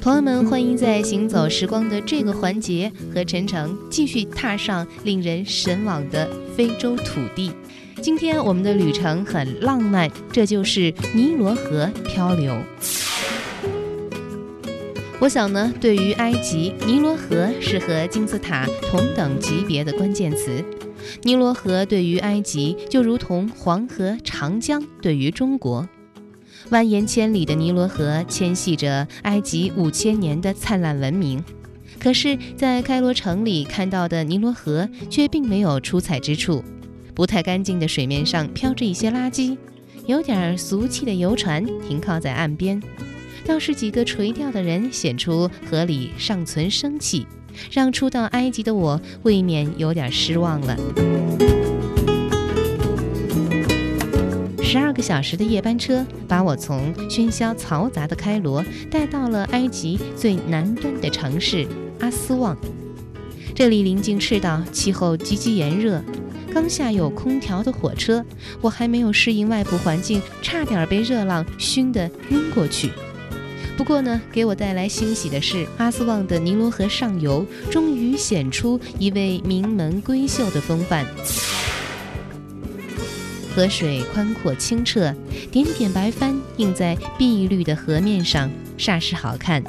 朋友们，欢迎在行走时光的这个环节和陈诚继续踏上令人神往的非洲土地。今天我们的旅程很浪漫，这就是尼罗河漂流。我想呢，对于埃及，尼罗河是和金字塔同等级别的关键词。尼罗河对于埃及，就如同黄河、长江对于中国。蜿蜒千里的尼罗河牵系着埃及五千年的灿烂文明。可是，在开罗城里看到的尼罗河却并没有出彩之处。不太干净的水面上飘着一些垃圾，有点俗气的游船停靠在岸边，倒是几个垂钓的人显出河里尚存生气，让初到埃及的我未免有点失望了。十二个小时的夜班车把我从喧嚣嘈杂的开罗带到了埃及最南端的城市阿斯旺，这里临近赤道，气候极其炎热。刚下有空调的火车，我还没有适应外部环境，差点被热浪熏得晕过去。不过呢，给我带来欣喜的是，阿斯旺的尼罗河上游终于显出一位名门闺秀的风范。河水宽阔清澈，点点白帆映在碧绿的河面上，煞是好看。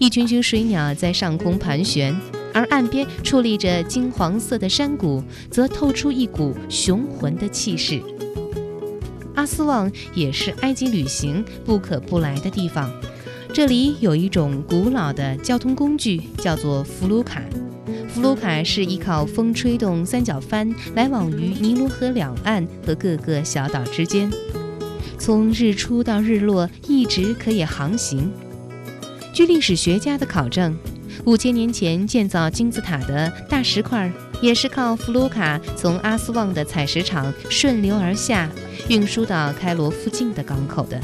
一群群水鸟在上空盘旋。而岸边矗立着金黄色的山谷，则透出一股雄浑的气势。阿斯旺也是埃及旅行不可不来的地方。这里有一种古老的交通工具，叫做弗鲁卡。弗鲁卡是依靠风吹动三角帆，来往于尼罗河两岸和各个小岛之间，从日出到日落一直可以航行。据历史学家的考证。五千年前建造金字塔的大石块，也是靠弗鲁卡从阿斯旺的采石场顺流而下，运输到开罗附近的港口的。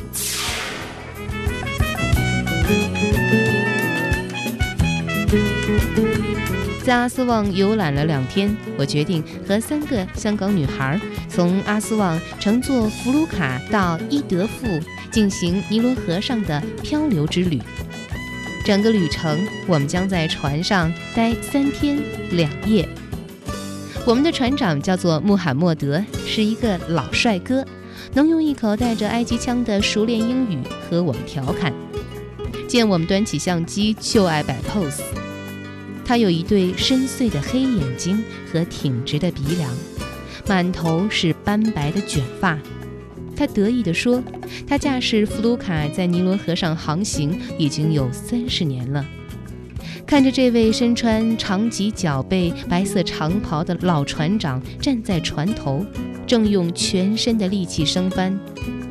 在阿斯旺游览了两天，我决定和三个香港女孩从阿斯旺乘坐福鲁卡到伊德富，进行尼罗河上的漂流之旅。整个旅程，我们将在船上待三天两夜。我们的船长叫做穆罕默德，是一个老帅哥，能用一口带着埃及腔的熟练英语和我们调侃。见我们端起相机就爱摆 pose。他有一对深邃的黑眼睛和挺直的鼻梁，满头是斑白的卷发。他得意地说：“他驾驶弗鲁卡在尼罗河上航行已经有三十年了。”看着这位身穿长及脚背白色长袍的老船长站在船头，正用全身的力气升帆，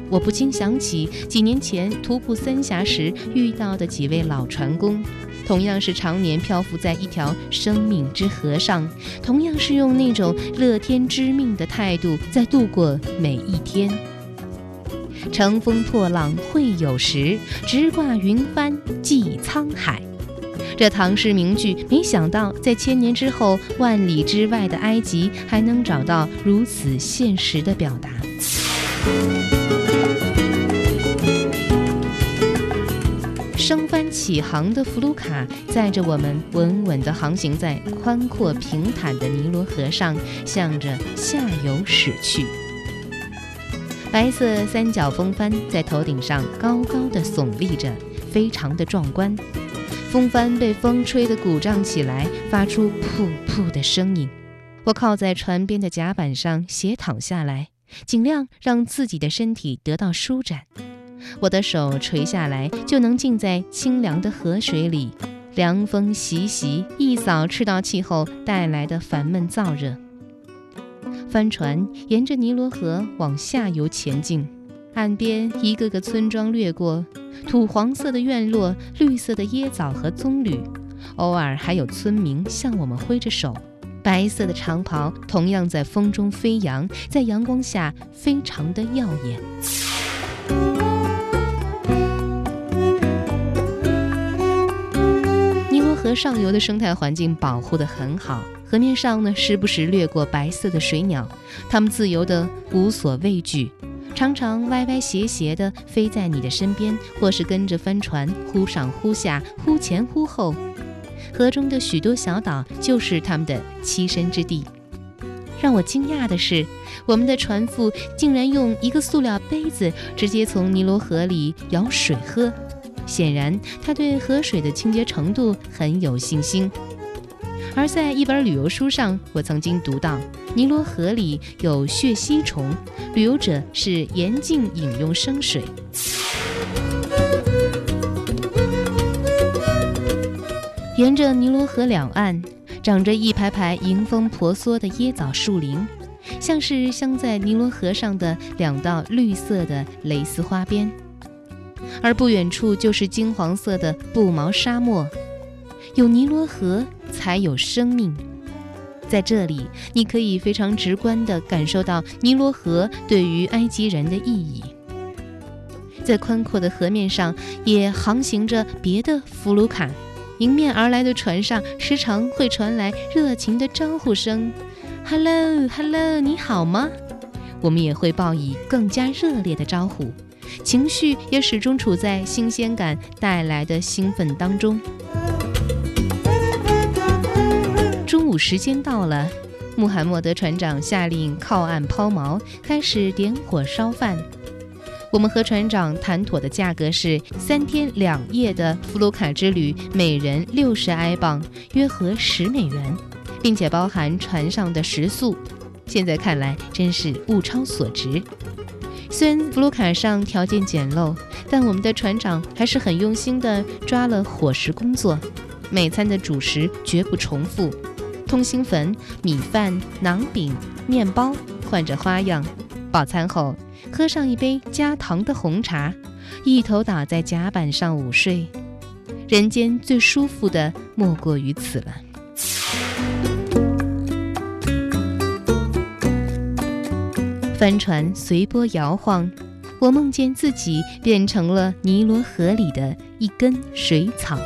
我不禁想起几年前徒步三峡时遇到的几位老船工，同样是常年漂浮在一条生命之河上，同样是用那种乐天知命的态度在度过每一天。乘风破浪会有时，直挂云帆济沧海。这唐诗名句，没想到在千年之后，万里之外的埃及还能找到如此现实的表达。起航的弗鲁卡载着我们稳稳地航行在宽阔平坦的尼罗河上，向着下游驶去。白色三角风帆在头顶上高高的耸立着，非常的壮观。风帆被风吹得鼓胀起来，发出噗噗的声音。我靠在船边的甲板上斜躺下来，尽量让自己的身体得到舒展。我的手垂下来，就能浸在清凉的河水里，凉风习习，一扫赤道气候带来的烦闷燥热。帆船沿着尼罗河往下游前进，岸边一个个村庄掠过，土黄色的院落，绿色的椰枣和棕榈，偶尔还有村民向我们挥着手。白色的长袍同样在风中飞扬，在阳光下非常的耀眼。河上游的生态环境保护得很好。河面上呢，时不时掠过白色的水鸟，它们自由的无所畏惧，常常歪歪斜斜地飞在你的身边，或是跟着帆船忽上忽下、忽前忽后。河中的许多小岛就是它们的栖身之地。让我惊讶的是，我们的船夫竟然用一个塑料杯子直接从尼罗河里舀水喝，显然他对河水的清洁程度很有信心。而在一本旅游书上，我曾经读到，尼罗河里有血吸虫，旅游者是严禁饮用生水。沿着尼罗河两岸，长着一排排迎风婆娑的椰枣树林，像是镶在尼罗河上的两道绿色的蕾丝花边。而不远处就是金黄色的布毛沙漠。有尼罗河，才有生命。在这里，你可以非常直观地感受到尼罗河对于埃及人的意义。在宽阔的河面上，也航行着别的弗鲁卡。迎面而来的船上，时常会传来热情的招呼声：“Hello，Hello，你好吗？”我们也会报以更加热烈的招呼，情绪也始终处在新鲜感带来的兴奋当中。中午时间到了，穆罕默德船长下令靠岸抛锚，开始点火烧饭。我们和船长谈妥的价格是三天两夜的弗鲁卡之旅，每人六十埃镑，约合十美元，并且包含船上的食宿。现在看来真是物超所值。虽然弗鲁卡上条件简陋，但我们的船长还是很用心地抓了伙食工作。每餐的主食绝不重复，通心粉、米饭、馕饼、面包换着花样。饱餐后。喝上一杯加糖的红茶，一头倒在甲板上午睡，人间最舒服的莫过于此了。帆船随波摇晃，我梦见自己变成了尼罗河里的一根水草。